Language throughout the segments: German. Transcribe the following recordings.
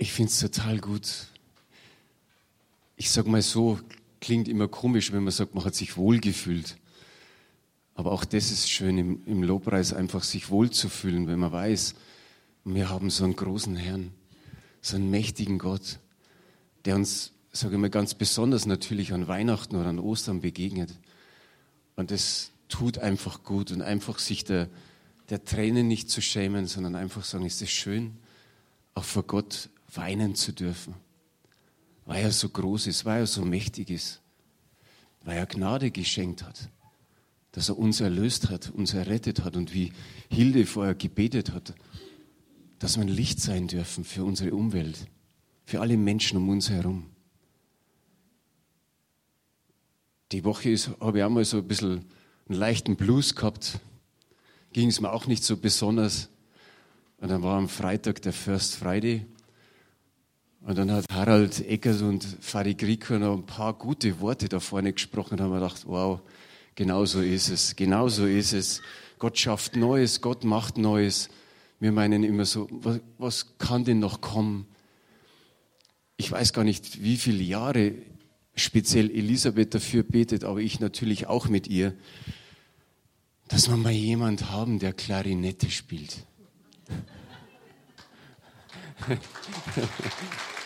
Ich finde es total gut. Ich sage mal so, klingt immer komisch, wenn man sagt, man hat sich wohlgefühlt. Aber auch das ist schön im, im Lobpreis, einfach sich wohlzufühlen, wenn man weiß, wir haben so einen großen Herrn, so einen mächtigen Gott, der uns, sage ich mal, ganz besonders natürlich an Weihnachten oder an Ostern begegnet. Und das tut einfach gut und einfach sich der, der Tränen nicht zu schämen, sondern einfach sagen, ist es schön, auch vor Gott weinen zu dürfen, weil er so groß ist, weil er so mächtig ist, weil er Gnade geschenkt hat, dass er uns erlöst hat, uns errettet hat und wie Hilde vorher gebetet hat, dass wir ein Licht sein dürfen für unsere Umwelt, für alle Menschen um uns herum. Die Woche habe ich auch mal so ein bisschen einen leichten Blues gehabt, ging es mir auch nicht so besonders. Und dann war am Freitag der First Friday. Und dann hat Harald Eckers und Fadi Grieker noch ein paar gute Worte da vorne gesprochen und haben wir gedacht, wow, genau so ist es, genau so ist es. Gott schafft Neues, Gott macht Neues. Wir meinen immer so, was, was kann denn noch kommen? Ich weiß gar nicht, wie viele Jahre speziell Elisabeth dafür betet, aber ich natürlich auch mit ihr, dass wir mal jemand haben, der Klarinette spielt.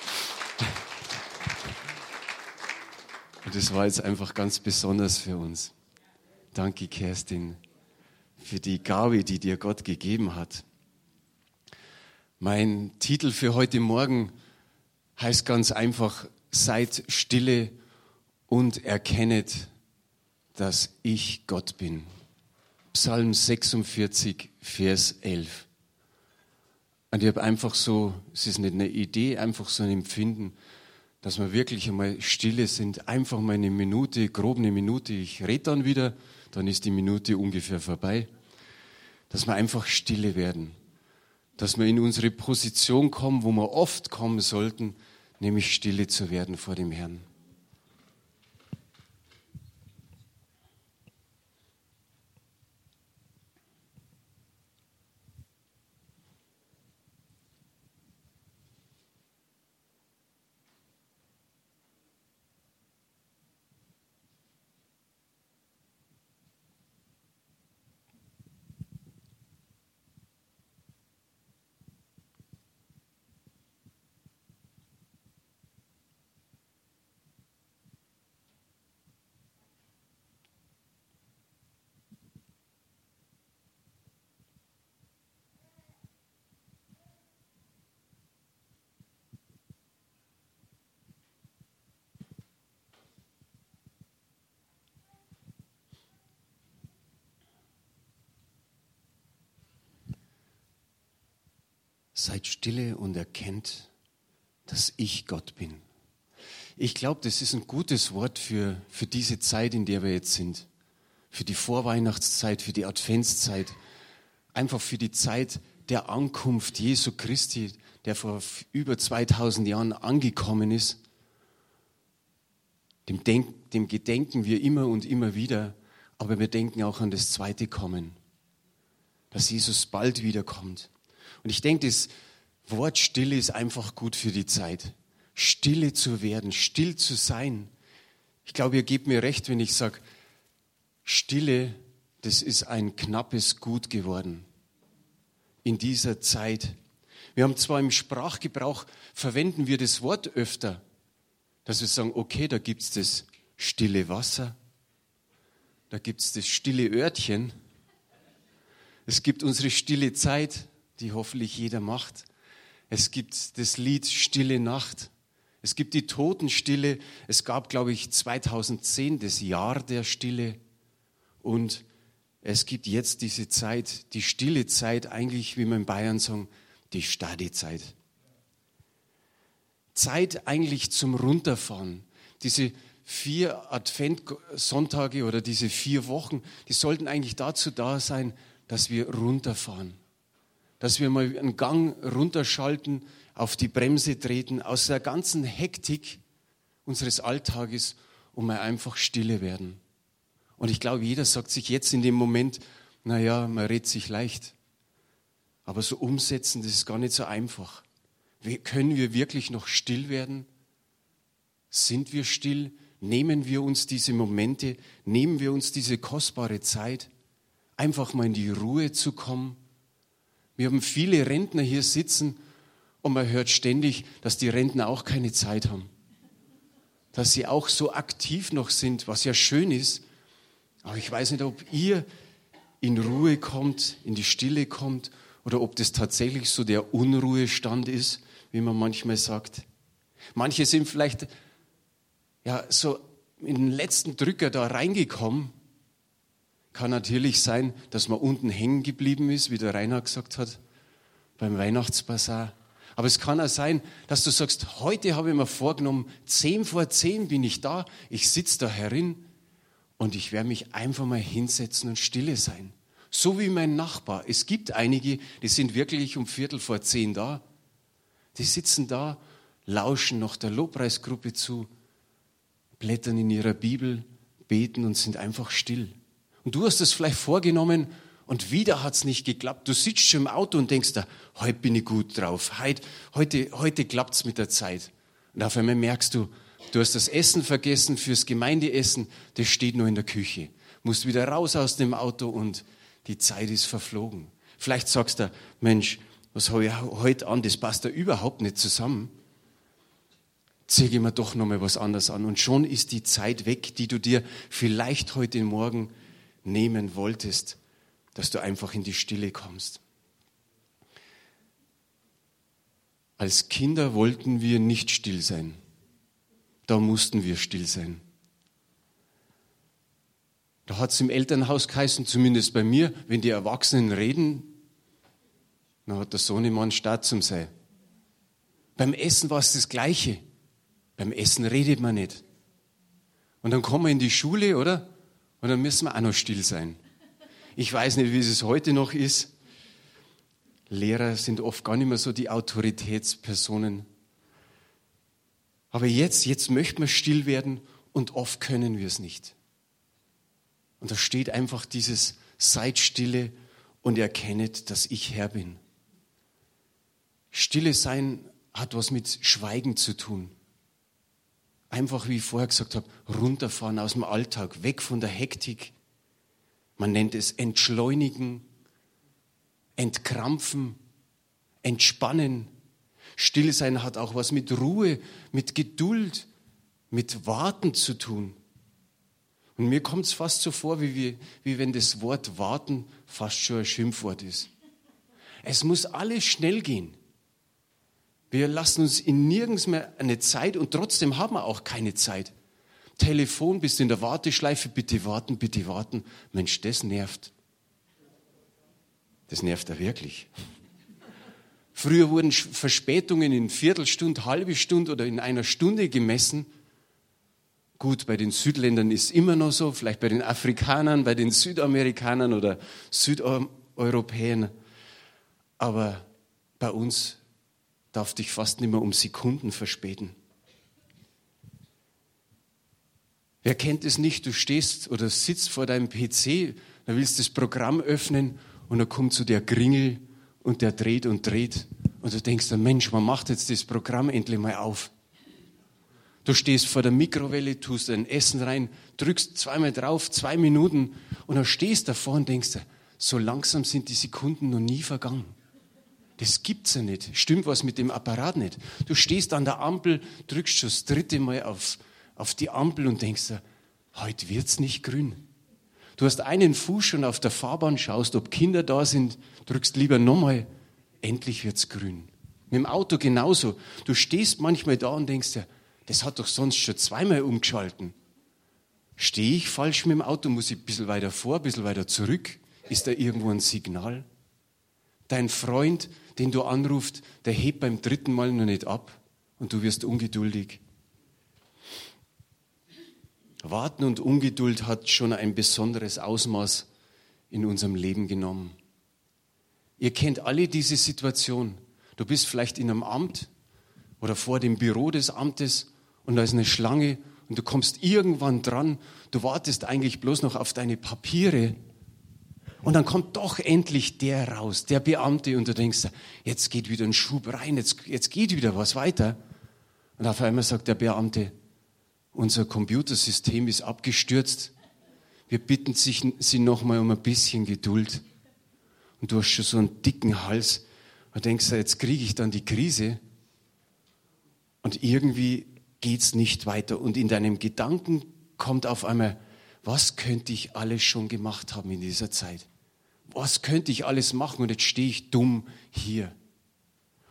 Und das war jetzt einfach ganz besonders für uns. Danke, Kerstin, für die Gabe, die dir Gott gegeben hat. Mein Titel für heute Morgen heißt ganz einfach, seid stille und erkennet, dass ich Gott bin. Psalm 46, Vers 11. Und ich habe einfach so, es ist nicht eine Idee, einfach so ein Empfinden, dass wir wirklich einmal stille sind, einfach mal eine Minute, grob eine Minute, ich rede dann wieder, dann ist die Minute ungefähr vorbei, dass wir einfach stille werden, dass wir in unsere Position kommen, wo wir oft kommen sollten, nämlich stille zu werden vor dem Herrn. Seid stille und erkennt, dass ich Gott bin. Ich glaube, das ist ein gutes Wort für, für diese Zeit, in der wir jetzt sind. Für die Vorweihnachtszeit, für die Adventszeit. Einfach für die Zeit der Ankunft Jesu Christi, der vor über 2000 Jahren angekommen ist. Dem, Denk, dem gedenken wir immer und immer wieder, aber wir denken auch an das zweite Kommen, dass Jesus bald wiederkommt. Und ich denke, das Wort Stille ist einfach gut für die Zeit. Stille zu werden, still zu sein. Ich glaube, ihr gebt mir recht, wenn ich sage, Stille, das ist ein knappes Gut geworden in dieser Zeit. Wir haben zwar im Sprachgebrauch, verwenden wir das Wort öfter, dass wir sagen, okay, da gibt es das stille Wasser, da gibt es das stille Örtchen, es gibt unsere stille Zeit, die hoffentlich jeder macht. Es gibt das Lied Stille Nacht. Es gibt die Totenstille. Es gab, glaube ich, 2010 das Jahr der Stille. Und es gibt jetzt diese Zeit, die stille Zeit, eigentlich, wie wir in Bayern sagen, die Stadezeit. Zeit eigentlich zum Runterfahren. Diese vier Adventsonntage oder diese vier Wochen, die sollten eigentlich dazu da sein, dass wir runterfahren dass wir mal einen Gang runterschalten, auf die Bremse treten, aus der ganzen Hektik unseres Alltages und mal einfach stille werden. Und ich glaube, jeder sagt sich jetzt in dem Moment, naja, man redet sich leicht. Aber so umsetzen, das ist gar nicht so einfach. Können wir wirklich noch still werden? Sind wir still? Nehmen wir uns diese Momente, nehmen wir uns diese kostbare Zeit, einfach mal in die Ruhe zu kommen? Wir haben viele Rentner hier sitzen und man hört ständig, dass die Rentner auch keine Zeit haben. Dass sie auch so aktiv noch sind, was ja schön ist. Aber ich weiß nicht, ob ihr in Ruhe kommt, in die Stille kommt oder ob das tatsächlich so der Unruhestand ist, wie man manchmal sagt. Manche sind vielleicht ja so in den letzten Drücker da reingekommen. Kann natürlich sein, dass man unten hängen geblieben ist, wie der Rainer gesagt hat, beim Weihnachtsbasar. Aber es kann auch sein, dass du sagst, heute habe ich mir vorgenommen, zehn vor zehn bin ich da, ich sitze da herin und ich werde mich einfach mal hinsetzen und stille sein. So wie mein Nachbar. Es gibt einige, die sind wirklich um Viertel vor zehn da. Die sitzen da, lauschen noch der Lobpreisgruppe zu, blättern in ihrer Bibel, beten und sind einfach still. Und du hast es vielleicht vorgenommen und wieder hat es nicht geklappt. Du sitzt schon im Auto und denkst da, heute bin ich gut drauf, heute, heute, heute klappt es mit der Zeit. Und auf einmal merkst du, du hast das Essen vergessen fürs Gemeindeessen, das steht nur in der Küche. Musst wieder raus aus dem Auto und die Zeit ist verflogen. Vielleicht sagst du, Mensch, was habe ich heute an, das passt da überhaupt nicht zusammen. Zeige mir doch nochmal was anderes an. Und schon ist die Zeit weg, die du dir vielleicht heute Morgen nehmen wolltest, dass du einfach in die Stille kommst. Als Kinder wollten wir nicht still sein. Da mussten wir still sein. Da hat es im Elternhaus geheißen, zumindest bei mir, wenn die Erwachsenen reden, dann hat der Sohnemann statt zum Sein. Beim Essen war es das Gleiche. Beim Essen redet man nicht. Und dann kommen wir in die Schule, oder? Und dann müssen wir auch noch still sein. Ich weiß nicht, wie es heute noch ist. Lehrer sind oft gar nicht mehr so die Autoritätspersonen. Aber jetzt, jetzt möchten wir still werden und oft können wir es nicht. Und da steht einfach dieses Seid stille und erkennet, dass ich Herr bin. Stille sein hat was mit Schweigen zu tun. Einfach, wie ich vorher gesagt habe, runterfahren aus dem Alltag, weg von der Hektik. Man nennt es entschleunigen, entkrampfen, entspannen. Stille sein hat auch was mit Ruhe, mit Geduld, mit Warten zu tun. Und mir kommt es fast so vor, wie, wir, wie wenn das Wort warten fast schon ein Schimpfwort ist. Es muss alles schnell gehen. Wir lassen uns in nirgends mehr eine Zeit und trotzdem haben wir auch keine Zeit. Telefon, bist in der Warteschleife, bitte warten, bitte warten. Mensch, das nervt. Das nervt er wirklich. Früher wurden Verspätungen in Viertelstunde, halbe Stunde oder in einer Stunde gemessen. Gut, bei den Südländern ist immer noch so, vielleicht bei den Afrikanern, bei den Südamerikanern oder Südeuropäern. Aber bei uns darf dich fast nicht mehr um Sekunden verspäten. Wer kennt es nicht? Du stehst oder sitzt vor deinem PC, da willst das Programm öffnen und da kommt so der Gringel und der dreht und dreht. Und du denkst, Mensch, man macht jetzt das Programm endlich mal auf. Du stehst vor der Mikrowelle, tust dein Essen rein, drückst zweimal drauf, zwei Minuten und dann stehst davor und denkst, so langsam sind die Sekunden noch nie vergangen. Das gibt's ja nicht. Stimmt was mit dem Apparat nicht. Du stehst an der Ampel, drückst schon das dritte Mal auf, auf die Ampel und denkst, heute wird's nicht grün. Du hast einen Fuß schon auf der Fahrbahn, schaust, ob Kinder da sind, drückst lieber nochmal, endlich wird's grün. Mit dem Auto genauso. Du stehst manchmal da und denkst dir, das hat doch sonst schon zweimal umgeschalten. Stehe ich falsch mit dem Auto? Muss ich ein bisschen weiter vor, ein bisschen weiter zurück? Ist da irgendwo ein Signal? Dein Freund, den du anrufst, der hebt beim dritten Mal noch nicht ab und du wirst ungeduldig. Warten und Ungeduld hat schon ein besonderes Ausmaß in unserem Leben genommen. Ihr kennt alle diese Situation. Du bist vielleicht in einem Amt oder vor dem Büro des Amtes und da ist eine Schlange und du kommst irgendwann dran, du wartest eigentlich bloß noch auf deine Papiere Und dann kommt doch endlich der raus, der Beamte, und du denkst, jetzt geht wieder ein Schub rein, jetzt, jetzt geht wieder was weiter. Und auf einmal sagt der Beamte, unser Computersystem ist abgestürzt. Wir bitten Sie nochmal um ein bisschen Geduld. Und du hast schon so einen dicken Hals. Und denkst, jetzt kriege ich dann die Krise. Und irgendwie geht es nicht weiter. Und in deinem Gedanken kommt auf einmal, was könnte ich alles schon gemacht haben in dieser Zeit? Was könnte ich alles machen? Und jetzt stehe ich dumm hier.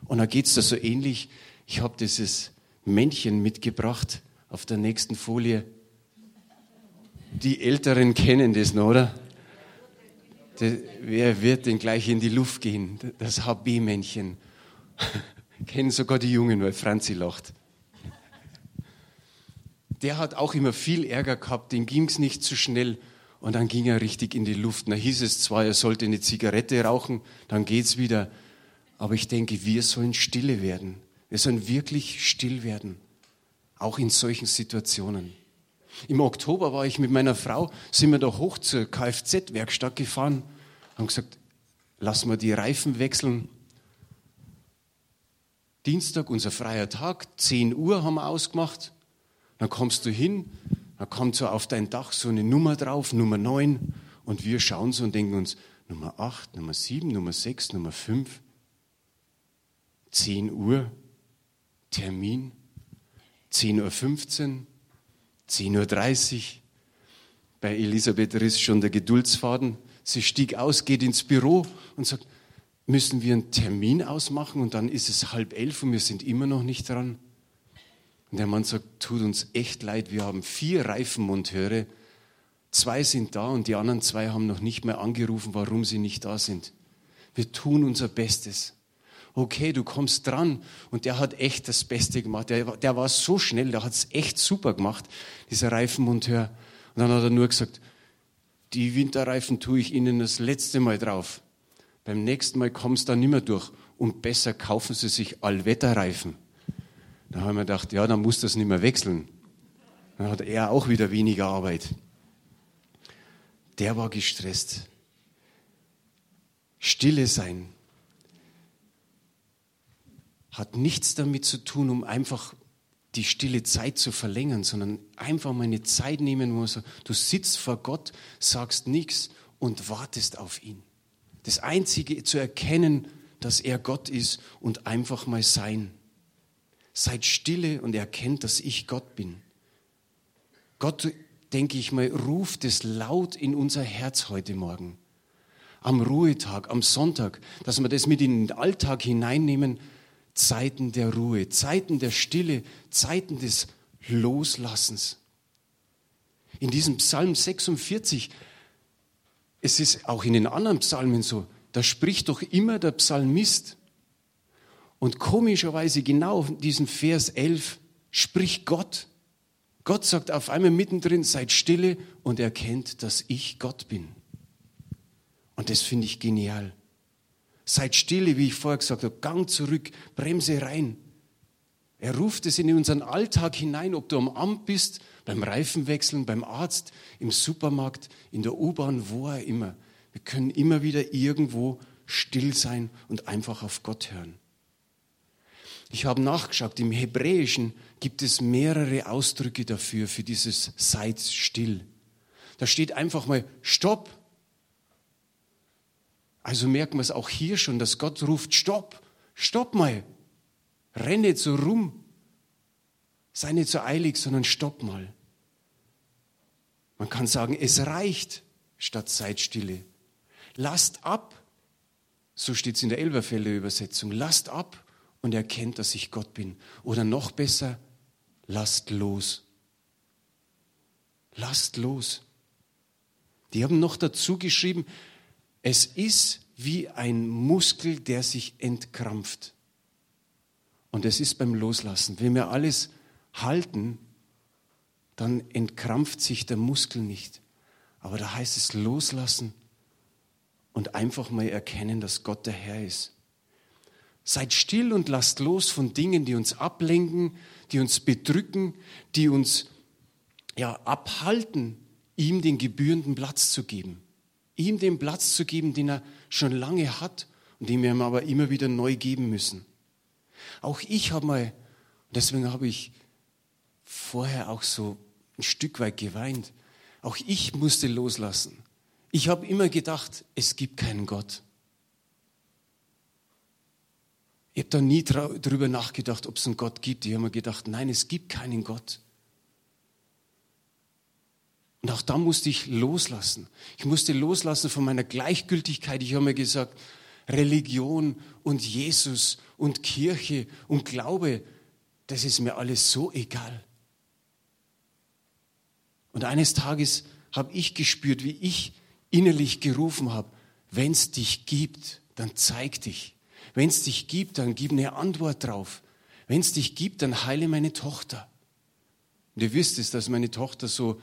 Und dann geht es da so ähnlich. Ich habe dieses Männchen mitgebracht auf der nächsten Folie. Die Älteren kennen das noch, oder? Das, wer wird denn gleich in die Luft gehen? Das HB-Männchen. kennen sogar die Jungen, weil Franzi lacht. Der hat auch immer viel Ärger gehabt, dem ging es nicht zu so schnell und dann ging er richtig in die Luft. Da hieß es zwar, er sollte eine Zigarette rauchen, dann geht's wieder. Aber ich denke, wir sollen stille werden. Wir sollen wirklich still werden. Auch in solchen Situationen. Im Oktober war ich mit meiner Frau, sind wir da hoch zur Kfz-Werkstatt gefahren, haben gesagt, lass mal die Reifen wechseln. Dienstag, unser freier Tag, 10 Uhr haben wir ausgemacht. Dann kommst du hin, dann kommt so auf dein Dach so eine Nummer drauf, Nummer 9. Und wir schauen so und denken uns, Nummer 8, Nummer 7, Nummer 6, Nummer 5. 10 Uhr, Termin. 10.15 Uhr, 10.30 Uhr. Bei Elisabeth riss schon der Geduldsfaden. Sie stieg aus, geht ins Büro und sagt, müssen wir einen Termin ausmachen und dann ist es halb elf und wir sind immer noch nicht dran. Und der Mann sagt, tut uns echt leid, wir haben vier Reifenmonteure, zwei sind da und die anderen zwei haben noch nicht mehr angerufen, warum sie nicht da sind. Wir tun unser Bestes okay, du kommst dran. Und der hat echt das Beste gemacht. Der, der war so schnell, der hat es echt super gemacht, dieser Reifenmonteur. Und dann hat er nur gesagt, die Winterreifen tue ich Ihnen das letzte Mal drauf. Beim nächsten Mal kommst du da nicht mehr durch. Und besser kaufen Sie sich Allwetterreifen. Da haben wir gedacht, ja, dann muss das nicht mehr wechseln. Dann hat er auch wieder weniger Arbeit. Der war gestresst. Stille sein, hat nichts damit zu tun, um einfach die stille Zeit zu verlängern, sondern einfach mal eine Zeit nehmen, wo du sitzt vor Gott, sagst nichts und wartest auf ihn. Das Einzige zu erkennen, dass er Gott ist und einfach mal sein. Seid stille und erkennt, dass ich Gott bin. Gott, denke ich mal, ruft es laut in unser Herz heute Morgen. Am Ruhetag, am Sonntag, dass wir das mit in den Alltag hineinnehmen, Zeiten der Ruhe, Zeiten der Stille, Zeiten des Loslassens. In diesem Psalm 46, es ist auch in den anderen Psalmen so, da spricht doch immer der Psalmist. Und komischerweise genau in diesem Vers 11 spricht Gott. Gott sagt auf einmal mittendrin, seid stille und erkennt, dass ich Gott bin. Und das finde ich genial. Seid stille, wie ich vorher gesagt habe, Gang zurück, Bremse rein. Er ruft es in unseren Alltag hinein, ob du am Amt bist, beim Reifenwechseln, beim Arzt, im Supermarkt, in der U-Bahn, wo er immer. Wir können immer wieder irgendwo still sein und einfach auf Gott hören. Ich habe nachgeschaut, im Hebräischen gibt es mehrere Ausdrücke dafür, für dieses Seid still. Da steht einfach mal Stopp, also merken wir es auch hier schon, dass Gott ruft, stopp, stopp mal, renne nicht so rum, sei nicht so eilig, sondern stopp mal. Man kann sagen, es reicht statt Zeitstille. Lasst ab, so steht es in der Elberfelder Übersetzung, lasst ab und erkennt, dass ich Gott bin. Oder noch besser, lasst los. Lasst los. Die haben noch dazu geschrieben, es ist wie ein Muskel, der sich entkrampft. Und es ist beim Loslassen. Wenn wir alles halten, dann entkrampft sich der Muskel nicht. Aber da heißt es loslassen und einfach mal erkennen, dass Gott der Herr ist. Seid still und lasst los von Dingen, die uns ablenken, die uns bedrücken, die uns ja, abhalten, ihm den gebührenden Platz zu geben. ihm den Platz zu geben, den er schon lange hat und den wir ihm aber immer wieder neu geben müssen. Auch ich habe mal, deswegen habe ich vorher auch so ein Stück weit geweint, auch ich musste loslassen. Ich habe immer gedacht, es gibt keinen Gott. Ich habe da nie drüber nachgedacht, ob es einen Gott gibt. Ich habe mir gedacht, nein, es gibt keinen Gott. Und auch da musste ich loslassen. Ich musste loslassen von meiner Gleichgültigkeit. Ich habe mir gesagt, Religion und Jesus und Kirche und Glaube, das ist mir alles so egal. Und eines Tages habe ich gespürt, wie ich innerlich gerufen habe, wenn es dich gibt, dann zeig dich. Wenn es dich gibt, dann gib eine Antwort drauf. Wenn es dich gibt, dann heile meine Tochter. Und ihr wisst es, dass meine Tochter so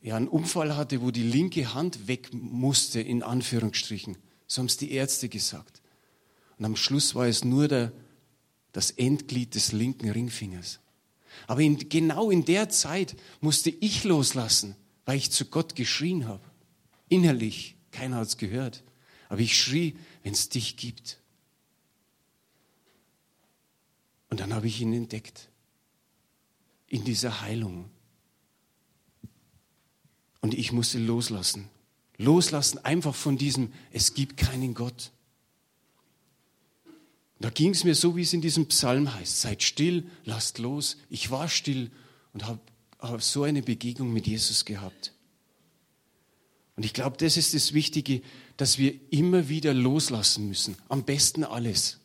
ja, einen Unfall hatte, wo die linke Hand weg musste, in Anführungsstrichen. So haben es die Ärzte gesagt. Und am Schluss war es nur der, das Endglied des linken Ringfingers. Aber in, genau in der Zeit musste ich loslassen, weil ich zu Gott geschrien habe. Innerlich, keiner hat es gehört. Aber ich schrie, wenn es dich gibt. Und dann habe ich ihn entdeckt. In dieser Heilung. Und ich musste loslassen. Loslassen einfach von diesem, es gibt keinen Gott. Da ging es mir so, wie es in diesem Psalm heißt. Seid still, lasst los. Ich war still und habe hab so eine Begegnung mit Jesus gehabt. Und ich glaube, das ist das Wichtige, dass wir immer wieder loslassen müssen. Am besten alles.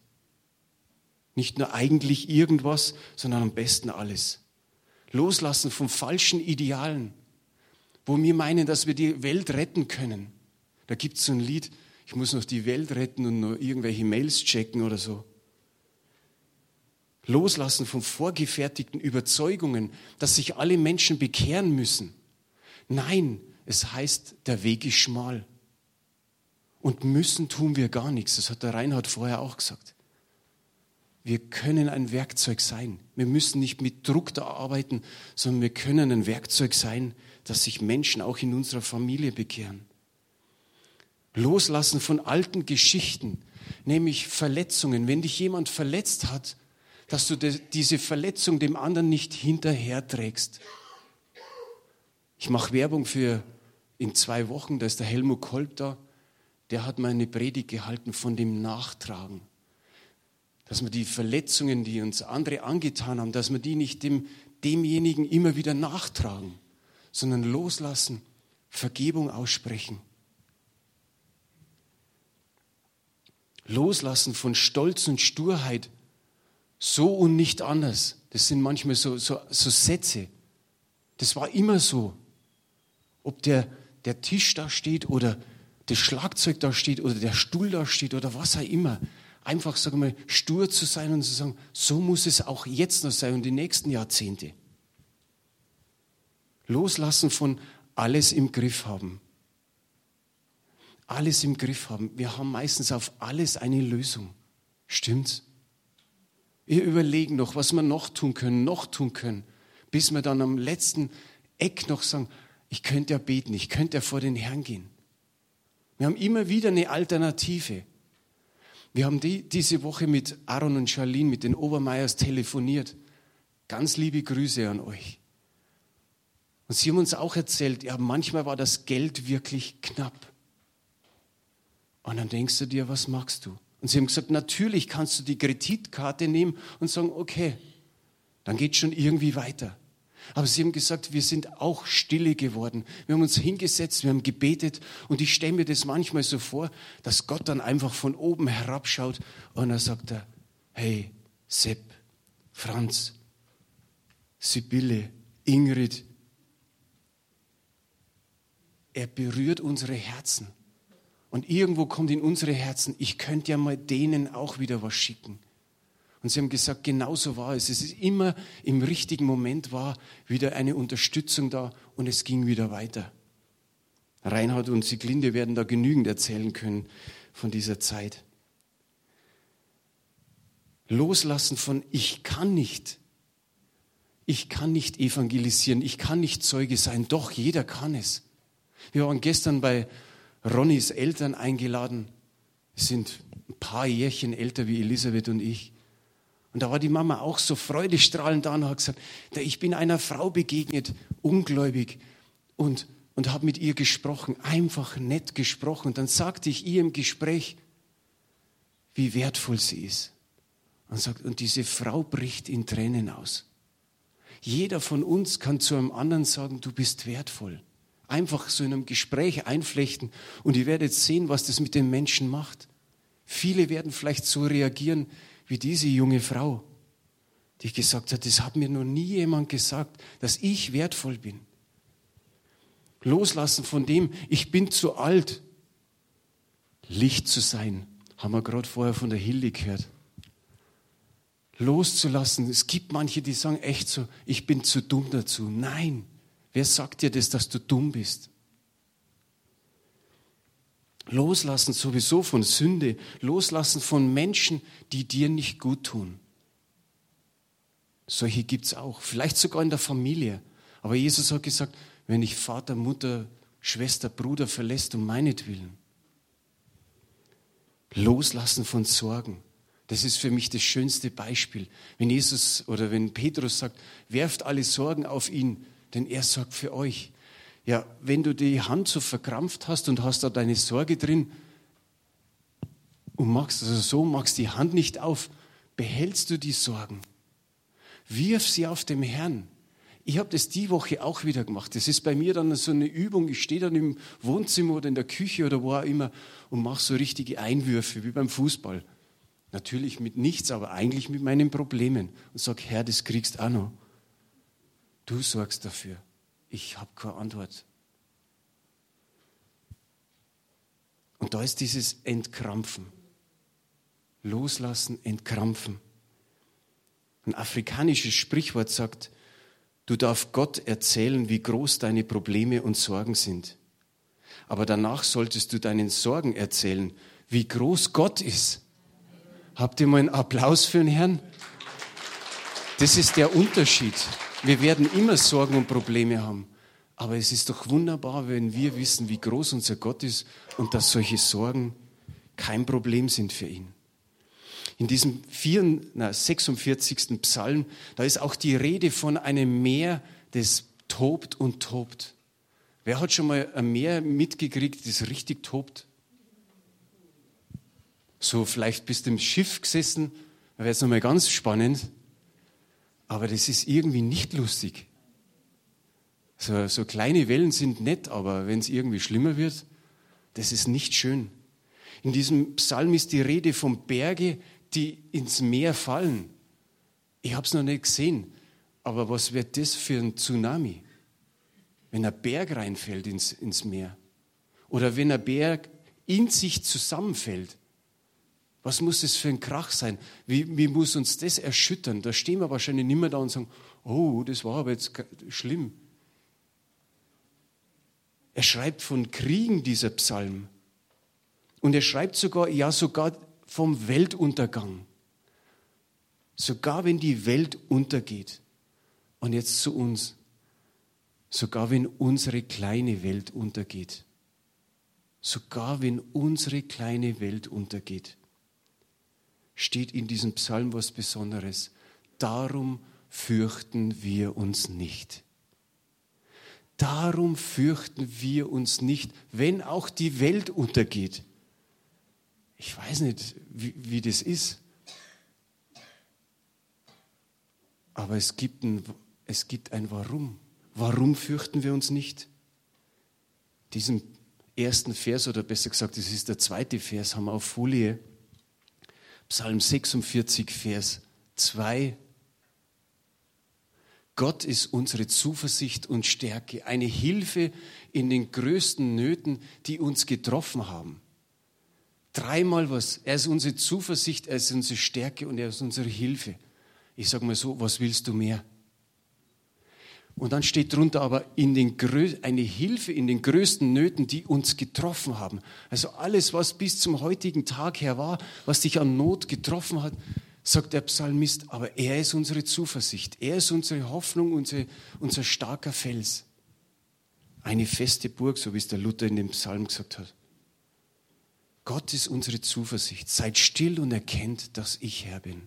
Nicht nur eigentlich irgendwas, sondern am besten alles. Loslassen von falschen Idealen wo wir meinen, dass wir die Welt retten können. Da gibt es so ein Lied, ich muss noch die Welt retten und nur irgendwelche Mails checken oder so. Loslassen von vorgefertigten Überzeugungen, dass sich alle Menschen bekehren müssen. Nein, es heißt, der Weg ist schmal. Und müssen tun wir gar nichts. Das hat der Reinhard vorher auch gesagt. Wir können ein Werkzeug sein. Wir müssen nicht mit Druck da arbeiten, sondern wir können ein Werkzeug sein, dass sich Menschen auch in unserer Familie bekehren. Loslassen von alten Geschichten, nämlich Verletzungen. Wenn dich jemand verletzt hat, dass du diese Verletzung dem anderen nicht hinterherträgst. Ich mache Werbung für in zwei Wochen, da ist der Helmut Kolb da, der hat mal eine Predigt gehalten von dem Nachtragen. Dass wir die Verletzungen, die uns andere angetan haben, dass wir die nicht dem, demjenigen immer wieder nachtragen sondern loslassen, Vergebung aussprechen. Loslassen von Stolz und Sturheit, so und nicht anders. Das sind manchmal so, so, so Sätze. Das war immer so. Ob der, der Tisch da steht oder das Schlagzeug da steht oder der Stuhl da steht oder was auch immer. Einfach, sagen wir mal, stur zu sein und zu sagen, so muss es auch jetzt noch sein und die nächsten Jahrzehnte. Loslassen von alles im Griff haben. Alles im Griff haben. Wir haben meistens auf alles eine Lösung. Stimmt's? Wir überlegen noch, was wir noch tun können, noch tun können, bis wir dann am letzten Eck noch sagen, ich könnte ja beten, ich könnte ja vor den Herrn gehen. Wir haben immer wieder eine Alternative. Wir haben die, diese Woche mit Aaron und Charlene, mit den Obermeiers telefoniert. Ganz liebe Grüße an euch. Und sie haben uns auch erzählt, ja, manchmal war das Geld wirklich knapp. Und dann denkst du dir, was machst du? Und sie haben gesagt, natürlich kannst du die Kreditkarte nehmen und sagen, okay, dann geht schon irgendwie weiter. Aber sie haben gesagt, wir sind auch stille geworden. Wir haben uns hingesetzt, wir haben gebetet und ich stelle mir das manchmal so vor, dass Gott dann einfach von oben herabschaut und er sagt er, hey, Sepp, Franz, Sibylle, Ingrid, er berührt unsere Herzen. Und irgendwo kommt in unsere Herzen, ich könnte ja mal denen auch wieder was schicken. Und sie haben gesagt, genauso war es. Es ist immer im richtigen Moment war wieder eine Unterstützung da und es ging wieder weiter. Reinhard und Siglinde werden da genügend erzählen können von dieser Zeit. Loslassen von ich kann nicht. Ich kann nicht evangelisieren, ich kann nicht Zeuge sein. Doch, jeder kann es. Wir waren gestern bei Ronnys Eltern eingeladen. Es sind ein paar Jährchen älter wie Elisabeth und ich. Und da war die Mama auch so freudestrahlend da und hat gesagt, ich bin einer Frau begegnet, ungläubig, und, und habe mit ihr gesprochen, einfach nett gesprochen. Und dann sagte ich ihr im Gespräch, wie wertvoll sie ist. Und, sagt, und diese Frau bricht in Tränen aus. Jeder von uns kann zu einem anderen sagen, du bist wertvoll. Einfach so in einem Gespräch einflechten und ihr werdet sehen, was das mit den Menschen macht. Viele werden vielleicht so reagieren wie diese junge Frau, die gesagt hat, das hat mir noch nie jemand gesagt, dass ich wertvoll bin. Loslassen von dem, ich bin zu alt, Licht zu sein, haben wir gerade vorher von der Hilde gehört. Loszulassen. Es gibt manche, die sagen echt so, ich bin zu dumm dazu. Nein, wer sagt dir das, dass du dumm bist? Loslassen sowieso von Sünde, loslassen von Menschen, die dir nicht gut tun. Solche gibt es auch, vielleicht sogar in der Familie. Aber Jesus hat gesagt, wenn ich Vater, Mutter, Schwester, Bruder verlässt um meinetwillen. Loslassen von Sorgen. Das ist für mich das schönste Beispiel. Wenn Jesus oder wenn Petrus sagt, werft alle Sorgen auf ihn, denn er sorgt für euch. Ja, wenn du die Hand so verkrampft hast und hast da deine Sorge drin und machst also so, machst die Hand nicht auf, behältst du die Sorgen. Wirf sie auf dem Herrn. Ich habe das die Woche auch wieder gemacht. Das ist bei mir dann so eine Übung. Ich stehe dann im Wohnzimmer oder in der Küche oder wo auch immer und mache so richtige Einwürfe wie beim Fußball. Natürlich mit nichts, aber eigentlich mit meinen Problemen. Und sage, Herr, das kriegst auch noch. Du sorgst dafür. Ich habe keine Antwort. Und da ist dieses Entkrampfen. Loslassen, entkrampfen. Ein afrikanisches Sprichwort sagt, Du darfst Gott erzählen, wie groß deine Probleme und Sorgen sind. Aber danach solltest du deinen Sorgen erzählen, wie groß Gott ist. Habt ihr mal einen Applaus für den Herrn? Das ist der Unterschied. Wir werden immer Sorgen und Probleme haben. Aber es ist doch wunderbar, wenn wir wissen, wie groß unser Gott ist und dass solche Sorgen kein Problem sind für ihn. In diesem 4, na, 46. Psalm, da ist auch die Rede von einem Meer, das tobt und tobt. Wer hat schon mal ein Meer mitgekriegt, das richtig tobt? So, vielleicht bist du im Schiff gesessen, da wäre es nochmal ganz spannend. Aber das ist irgendwie nicht lustig. So, so kleine Wellen sind nett, aber wenn es irgendwie schlimmer wird, das ist nicht schön. In diesem Psalm ist die Rede vom Berge, die ins Meer fallen. Ich habe es noch nicht gesehen, aber was wird das für ein Tsunami? Wenn ein Berg reinfällt ins, ins Meer oder wenn ein Berg in sich zusammenfällt. Was muss das für ein Krach sein? Wie, wie muss uns das erschüttern? Da stehen wir wahrscheinlich nicht mehr da und sagen, oh, das war aber jetzt schlimm. Er schreibt von Kriegen, dieser Psalm. Und er schreibt sogar, ja, sogar vom Weltuntergang. Sogar wenn die Welt untergeht. Und jetzt zu uns. Sogar wenn unsere kleine Welt untergeht. Sogar wenn unsere kleine Welt untergeht. Steht in diesem Psalm was Besonderes. Darum fürchten wir uns nicht. Darum fürchten wir uns nicht, wenn auch die Welt untergeht ich weiß nicht, wie, wie das ist. Aber es gibt, ein, es gibt ein Warum. Warum fürchten wir uns nicht? Diesen ersten Vers, oder besser gesagt, das ist der zweite Vers, haben wir auf Folie. Psalm 46, Vers 2. Gott ist unsere Zuversicht und Stärke, eine Hilfe in den größten Nöten, die uns getroffen haben. Dreimal was. Er ist unsere Zuversicht, er ist unsere Stärke und er ist unsere Hilfe. Ich sage mal so, was willst du mehr? Und dann steht drunter aber in den eine Hilfe in den größten Nöten, die uns getroffen haben. Also alles, was bis zum heutigen Tag her war, was dich an Not getroffen hat, sagt der Psalmist, aber er ist unsere Zuversicht, er ist unsere Hoffnung, unser, unser starker Fels. eine feste Burg, so wie es der Luther in dem Psalm gesagt hat. Gott ist unsere Zuversicht. Seid still und erkennt, dass ich Herr bin.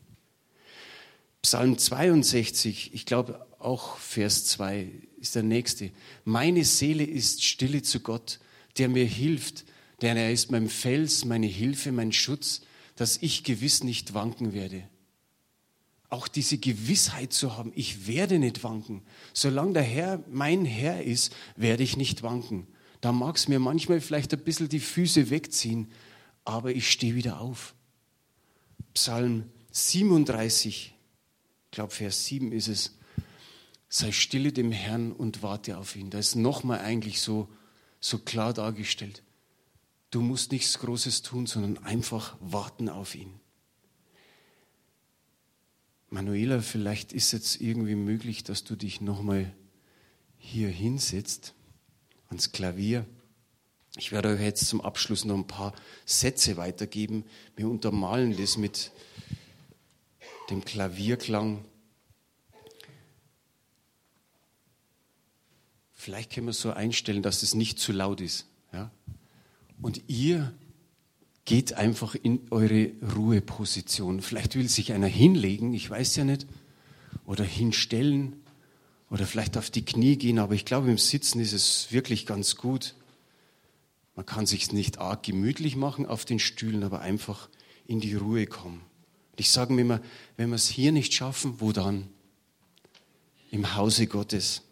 Psalm 62, ich glaube auch Vers 2 ist der nächste. Meine Seele ist stille zu Gott, der mir hilft, denn er ist mein Fels, meine Hilfe, mein Schutz, dass ich gewiss nicht wanken werde. Auch diese Gewissheit zu haben, ich werde nicht wanken. Solange der Herr mein Herr ist, werde ich nicht wanken. Da mag es mir manchmal vielleicht ein bisschen die Füße wegziehen, aber ich stehe wieder auf. Psalm 37, ich glaube Vers 7 ist es, sei stille dem Herrn und warte auf ihn. Da ist nochmal eigentlich so, so klar dargestellt. Du musst nichts Großes tun, sondern einfach warten auf ihn. Manuela, vielleicht ist jetzt irgendwie möglich, dass du dich nochmal hier hinsetzt ans Klavier. Ich werde euch jetzt zum Abschluss noch ein paar Sätze weitergeben. Wir untermalen das mit dem Klavierklang. Vielleicht können wir es so einstellen, dass es nicht zu laut ist. Ja? Und ihr geht einfach in eure Ruheposition. Vielleicht will sich einer hinlegen, ich weiß ja nicht, oder hinstellen oder vielleicht auf die Knie gehen, aber ich glaube, im Sitzen ist es wirklich ganz gut. Man kann sich nicht arg gemütlich machen auf den Stühlen, aber einfach in die Ruhe kommen. Und ich sage mir immer, wenn wir es hier nicht schaffen, wo dann? Im Hause Gottes.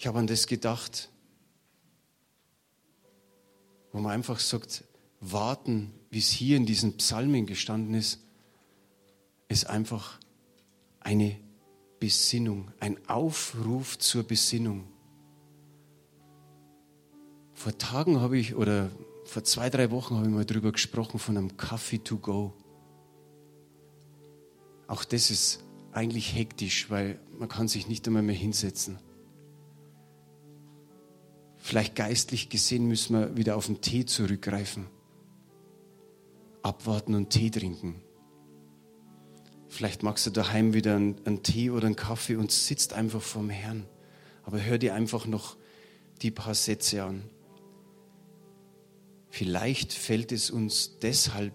Ich habe an das gedacht, wo man einfach sagt, warten, wie es hier in diesen Psalmen gestanden ist, ist einfach eine Besinnung, ein Aufruf zur Besinnung. Vor Tagen habe ich, oder vor zwei, drei Wochen habe ich mal drüber gesprochen, von einem Coffee to go. Auch das ist eigentlich hektisch, weil man kann sich nicht einmal mehr hinsetzen. Vielleicht geistlich gesehen müssen wir wieder auf den Tee zurückgreifen. Abwarten und Tee trinken. Vielleicht magst du daheim wieder einen, einen Tee oder einen Kaffee und sitzt einfach vorm Herrn. Aber hör dir einfach noch die paar Sätze an. Vielleicht fällt es uns deshalb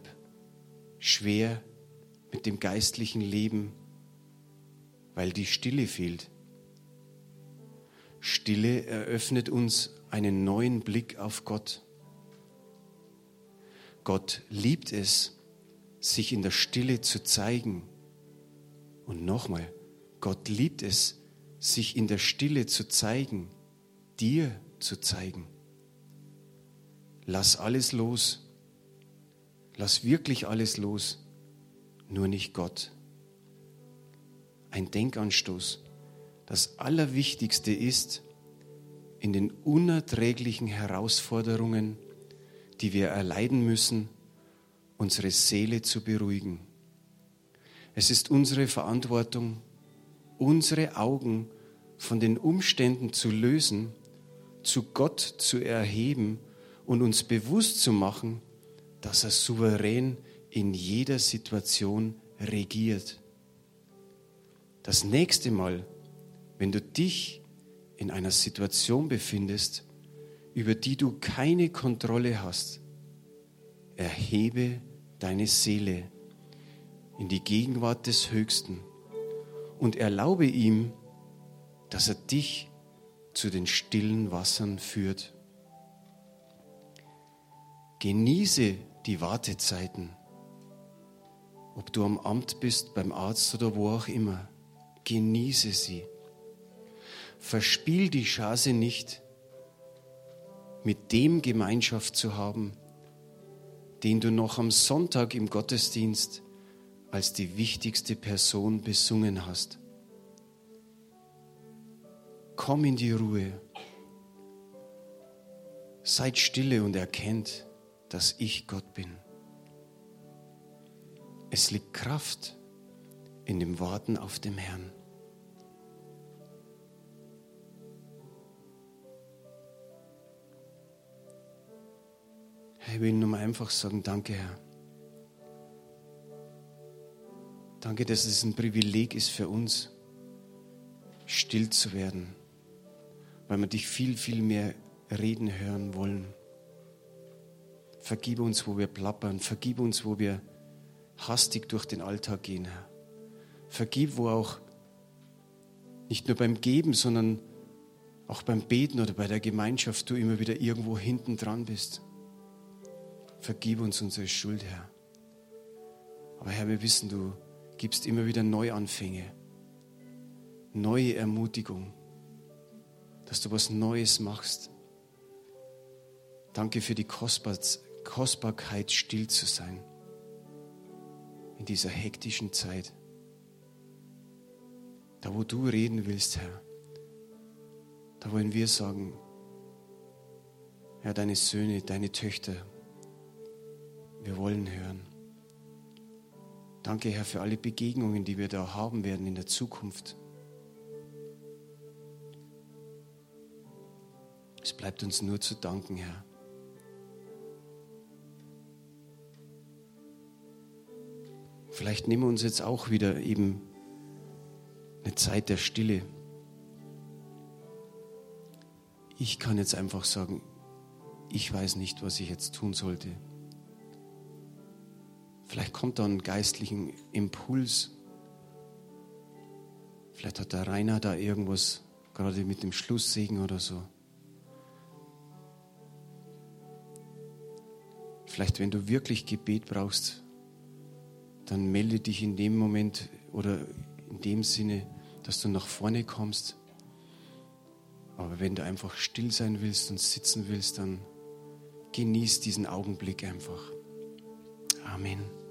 schwer mit dem geistlichen Leben, weil die Stille fehlt. Stille eröffnet uns einen neuen Blick auf Gott. Gott liebt es, sich in der Stille zu zeigen. Und nochmal, Gott liebt es, sich in der Stille zu zeigen, dir zu zeigen. Lass alles los. Lass wirklich alles los, nur nicht Gott. Ein Denkanstoß. Das Allerwichtigste ist, in den unerträglichen Herausforderungen, die wir erleiden müssen, unsere Seele zu beruhigen. Es ist unsere Verantwortung, unsere Augen von den Umständen zu lösen, zu Gott zu erheben und uns bewusst zu machen, dass er souverän in jeder Situation regiert. Das nächste Mal, wenn du dich in einer Situation befindest, über die du keine Kontrolle hast, erhebe deine Seele in die Gegenwart des Höchsten und erlaube ihm, dass er dich zu den stillen Wassern führt. Genieße die Wartezeiten, ob du am Amt bist, beim Arzt oder wo auch immer. Genieße sie. Verspiel die Chance nicht, mit dem Gemeinschaft zu haben, den du noch am Sonntag im Gottesdienst als die wichtigste Person besungen hast. Komm in die Ruhe. Seid stille und erkennt, dass ich Gott bin. Es liegt Kraft in dem Warten auf dem Herrn. Ich will nur einfach sagen, danke Herr. Danke, dass es ein Privileg ist für uns, still zu werden. weil wir dich viel, viel mehr reden hören wollen. Vergib uns, wo wir plappern. Vergib uns, wo wir hastig durch den Alltag gehen, Herr. Vergib, wo auch nicht nur beim Geben, sondern auch beim Beten oder bei der Gemeinschaft du immer wieder irgendwo hinten dran bist. Vergib uns unsere Schuld, Herr. Aber Herr, wir wissen, du gibst immer wieder Neuanfänge, neue Ermutigung, dass du was Neues machst. Danke für die Kostbarkeit, still zu sein in dieser hektischen Zeit. Da, wo du reden willst, Herr, da wollen wir sagen, Herr, deine Söhne, deine Töchter, wir wollen hören. Danke, Herr, für alle Begegnungen, die wir da haben werden in der Zukunft. Es bleibt uns nur zu danken, Herr. Vielleicht nehmen wir uns jetzt auch wieder eben eine Zeit der Stille. Ich kann jetzt einfach sagen, ich weiß nicht, was ich jetzt tun sollte. Vielleicht kommt da ein geistlichen Impuls. Vielleicht hat der Rainer da irgendwas, gerade mit dem Schlusssegen oder so. Vielleicht, wenn du wirklich Gebet brauchst, dann melde dich in dem Moment oder in dem Sinne, dass du nach vorne kommst. Aber wenn du einfach still sein willst und sitzen willst, dann genieß diesen Augenblick einfach. Amen.